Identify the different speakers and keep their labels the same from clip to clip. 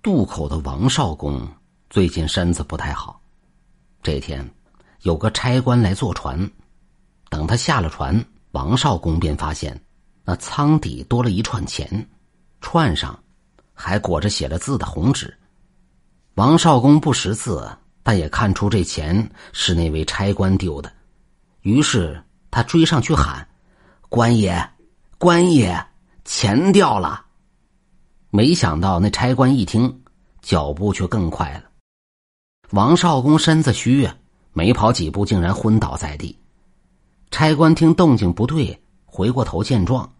Speaker 1: 渡口的王少公最近身子不太好。这天，有个差官来坐船，等他下了船，王少公便发现那舱底多了一串钱，串上还裹着写了字的红纸。王少公不识字，但也看出这钱是那位差官丢的，于是他追上去喊：“官爷，官爷，钱掉了！”没想到那差官一听，脚步却更快了。王少公身子虚啊，没跑几步竟然昏倒在地。差官听动静不对，回过头见状，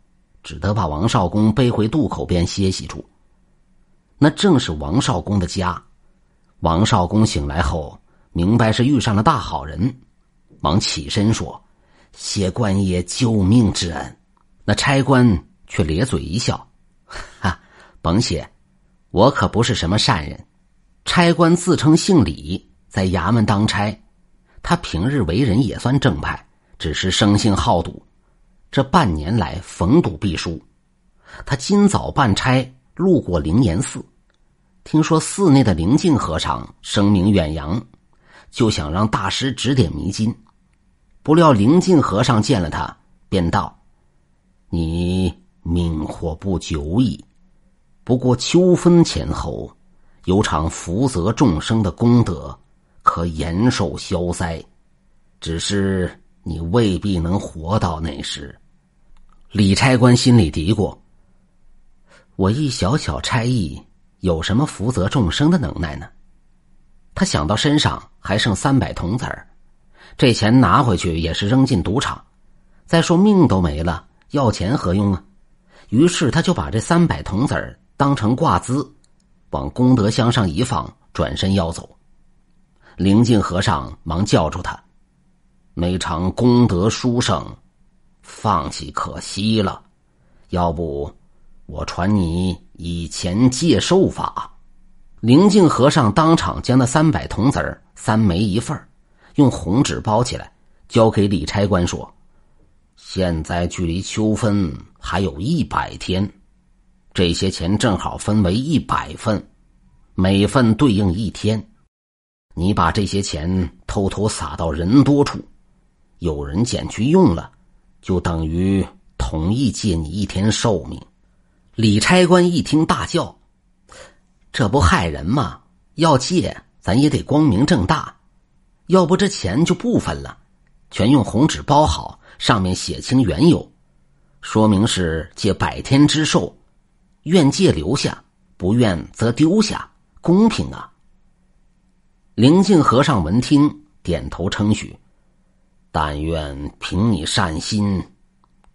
Speaker 1: 只得把王少公背回渡口边歇息处。那正是王少公的家。王少公醒来后，明白是遇上了大好人，忙起身说：“谢官爷救命之恩。”那差官却咧嘴一笑。哈甭谢，我可不是什么善人。差官自称姓李，在衙门当差。他平日为人也算正派，只是生性好赌。这半年来逢赌必输。他今早办差路过灵岩寺，听说寺内的灵镜和尚声名远扬，就想让大师指点迷津。不料灵镜和尚见了他，便道：“你命或不久矣。”不过秋分前后，有场福泽众生的功德，可延寿消灾。只是你未必能活到那时。李差官心里嘀咕：“我一小小差役，有什么福泽众生的能耐呢？”他想到身上还剩三百铜子儿，这钱拿回去也是扔进赌场。再说命都没了，要钱何用啊？于是他就把这三百铜子儿。当成挂资，往功德箱上一放，转身要走。灵镜和尚忙叫住他：“那场功德殊胜，放弃可惜了。要不，我传你以前借寿法。”灵镜和尚当场将那三百铜子儿三枚一份用红纸包起来，交给李差官说：“现在距离秋分还有一百天。”这些钱正好分为一百份，每份对应一天。你把这些钱偷偷撒到人多处，有人捡去用了，就等于同意借你一天寿命。李差官一听大叫：“这不害人吗？要借咱也得光明正大，要不这钱就不分了，全用红纸包好，上面写清缘由，说明是借百天之寿。”愿借留下，不愿则丢下，公平啊！灵静和尚闻听，点头称许。但愿凭你善心，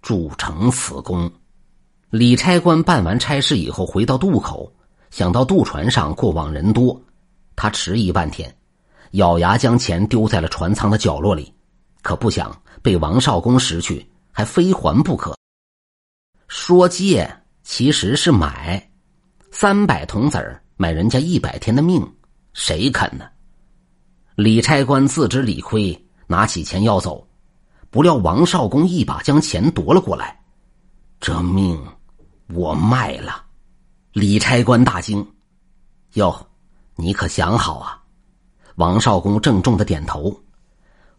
Speaker 1: 铸成此功。李差官办完差事以后，回到渡口，想到渡船上过往人多，他迟疑半天，咬牙将钱丢在了船舱的角落里，可不想被王少公拾去，还非还不可。说借。其实是买，三百铜子儿买人家一百天的命，谁肯呢？李差官自知理亏，拿起钱要走，不料王少公一把将钱夺了过来。这命我卖了！李差官大惊：“哟，你可想好啊？”王少公郑重的点头：“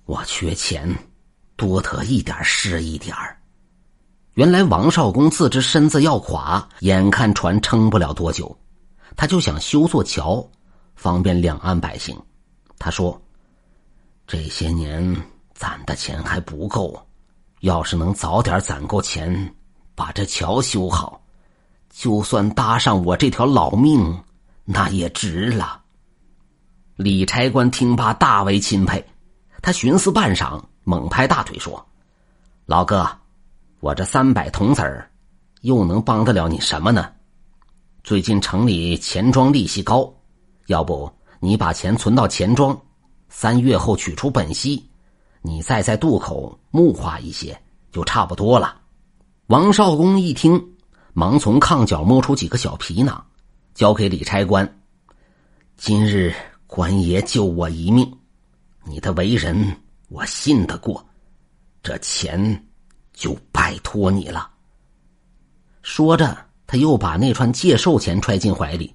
Speaker 1: 我缺钱，多得一点是一点儿。”原来王少公自知身子要垮，眼看船撑不了多久，他就想修座桥，方便两岸百姓。他说：“这些年攒的钱还不够，要是能早点攒够钱，把这桥修好，就算搭上我这条老命，那也值了。”李差官听罢大为钦佩，他寻思半晌，猛拍大腿说：“老哥。”我这三百铜子儿，又能帮得了你什么呢？最近城里钱庄利息高，要不你把钱存到钱庄，三月后取出本息，你再在渡口木化一些，就差不多了。王少公一听，忙从炕角摸出几个小皮囊，交给李差官。今日官爷救我一命，你的为人我信得过，这钱。就拜托你了。说着，他又把那串借寿钱揣进怀里。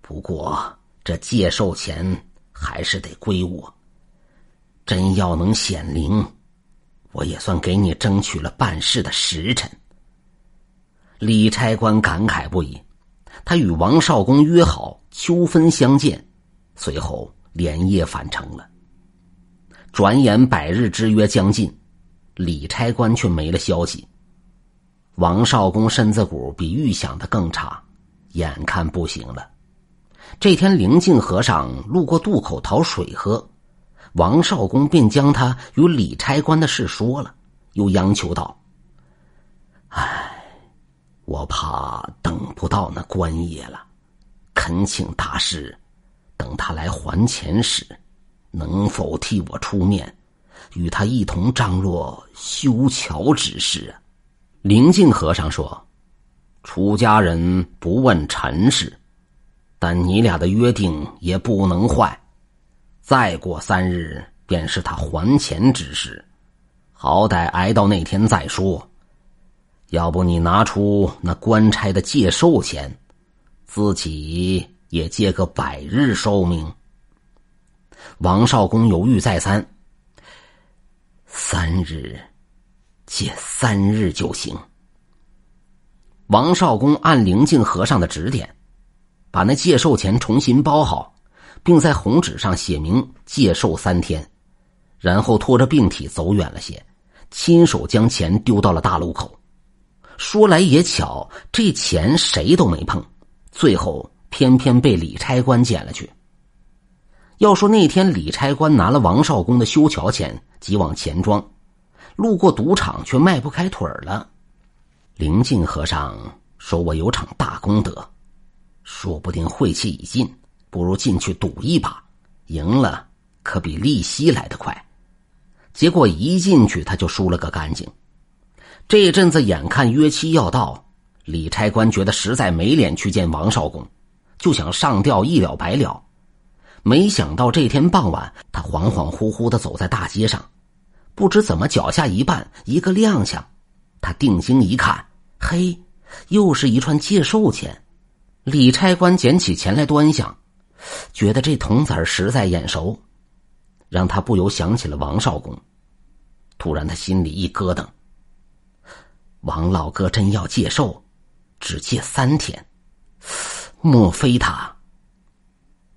Speaker 1: 不过这借寿钱还是得归我。真要能显灵，我也算给你争取了办事的时辰。李差官感慨不已，他与王少公约好秋分相见，随后连夜返程了。转眼百日之约将近，李差官却没了消息。王少公身子骨比预想的更差，眼看不行了。这天，灵静和尚路过渡口讨水喝，王少公便将他与李差官的事说了，又央求道：“唉，我怕等不到那官爷了，恳请大师，等他来还钱时，能否替我出面，与他一同张罗修桥之事？”灵镜和尚说：“出家人不问尘事。”但你俩的约定也不能坏，再过三日便是他还钱之时，好歹挨到那天再说。要不你拿出那官差的借寿钱，自己也借个百日寿命。王少公犹豫再三，三日，借三日就行。王少公按灵镜和尚的指点。把那借寿钱重新包好，并在红纸上写明借寿三天，然后拖着病体走远了些，亲手将钱丢到了大路口。说来也巧，这钱谁都没碰，最后偏偏被李差官捡了去。要说那天李差官拿了王少公的修桥钱，急往钱庄，路过赌场却迈不开腿了。灵静和尚说：“我有场大功德。”说不定晦气已尽，不如进去赌一把，赢了可比利息来得快。结果一进去他就输了个干净。这阵子眼看约期要到，李差官觉得实在没脸去见王少公，就想上吊一了百了。没想到这天傍晚，他恍恍惚惚的走在大街上，不知怎么脚下一绊，一个踉跄，他定睛一看，嘿，又是一串借寿钱。李差官捡起钱来端详，觉得这铜子儿实在眼熟，让他不由想起了王少公。突然，他心里一咯噔：王老哥真要借寿，只借三天，莫非他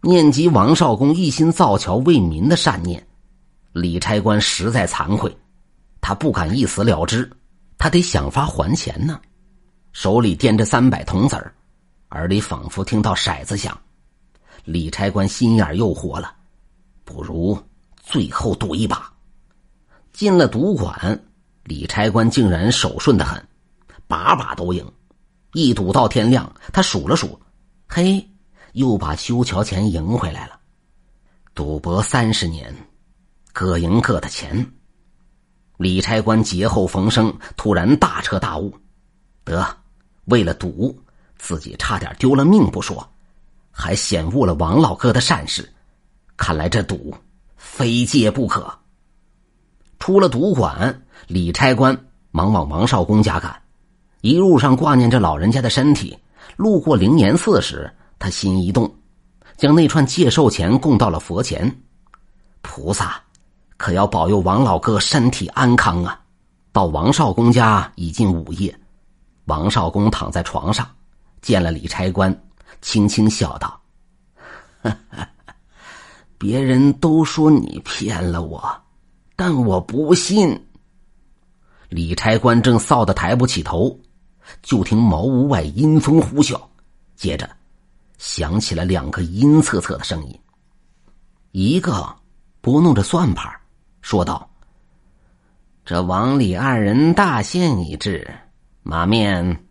Speaker 1: 念及王少公一心造桥为民的善念？李差官实在惭愧，他不敢一死了之，他得想法还钱呢。手里掂着三百铜子儿。耳里仿佛听到骰子响，李差官心眼又活了，不如最后赌一把。进了赌馆，李差官竟然手顺的很，把把都赢。一赌到天亮，他数了数，嘿，又把修桥钱赢回来了。赌博三十年，各赢各的钱。李差官劫后逢生，突然大彻大悟，得，为了赌。自己差点丢了命不说，还险误了王老哥的善事。看来这赌非借不可。出了赌馆，李差官忙往王少公家赶。一路上挂念着老人家的身体，路过灵岩寺时，他心一动，将那串借寿钱供到了佛前。菩萨，可要保佑王老哥身体安康啊！到王少公家已近午夜，王少公躺在床上。见了李差官，轻轻笑道：“别人都说你骗了我，但我不信。”李差官正臊得抬不起头，就听茅屋外阴风呼啸，接着响起了两个阴恻恻的声音。一个拨弄着算盘，说道：“这王李二人大限已至，马面。”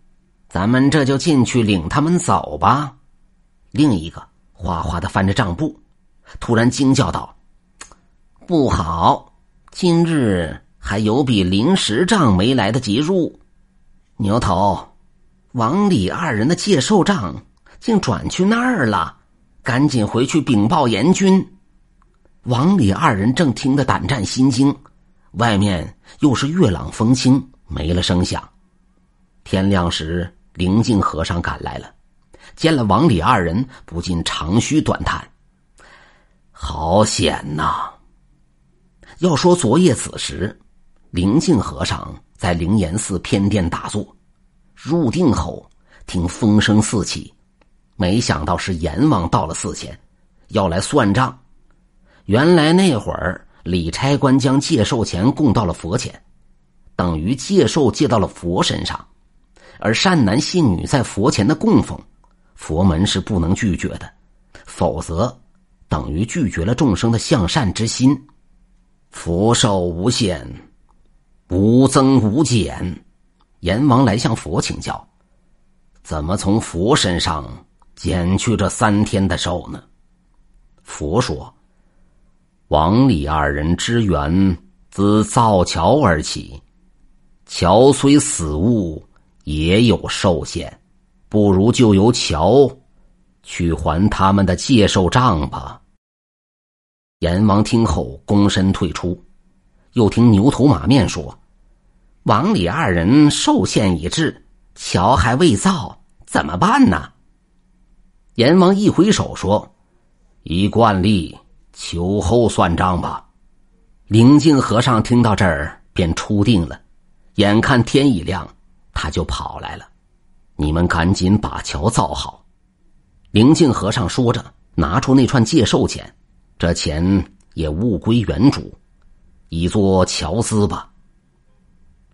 Speaker 1: 咱们这就进去领他们走吧。另一个哗哗的翻着账簿，突然惊叫道：“不好！今日还有笔临时账没来得及入。牛头，王李二人的借寿账竟转去那儿了，赶紧回去禀报严军。”王李二人正听得胆战心惊，外面又是月朗风清，没了声响。天亮时。灵镜和尚赶来了，见了王李二人，不禁长吁短叹：“好险呐！”要说昨夜子时，灵镜和尚在灵岩寺偏殿打坐，入定后听风声四起，没想到是阎王到了寺前，要来算账。原来那会儿李差官将借寿钱供到了佛前，等于借寿借到了佛身上，而善男信女在佛前的供奉，佛门是不能拒绝的，否则等于拒绝了众生的向善之心。福寿无限，无增无减。阎王来向佛请教，怎么从佛身上减去这三天的寿呢？佛说：“王李二人之缘自造桥而起，桥虽死物，也有寿限，不如就由桥去还他们的借寿账吧。”阎王听后，躬身退出。又听牛头马面说：“王李二人寿限已至，桥还未造，怎么办呢？”阎王一挥手说：“依惯例，秋后算账吧。”灵镜和尚听到这儿，便出定了。眼看天一亮，他就跑来了：“你们赶紧把桥造好。”灵镜和尚说着，拿出那串借寿钱。这钱也物归原主，以作桥资吧。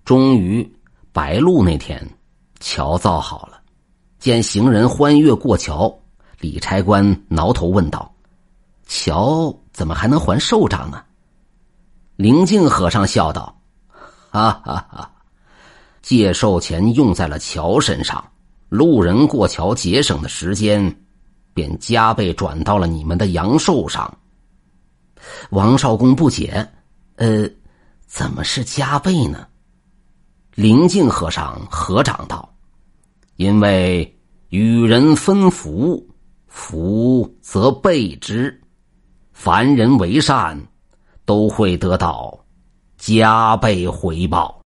Speaker 1: 终于白露那天，桥造好了。见行人欢悦过桥，李差官挠头问道：“桥怎么还能还寿账呢？”灵镜和尚笑道：“哈哈哈，借寿钱用在了桥身上，路人过桥节省的时间，便加倍转到了你们的阳寿上。”王少公不解：“呃，怎么是加倍呢？”灵镜和尚合掌道：“因为与人分福，福则备之；凡人为善，都会得到加倍回报。”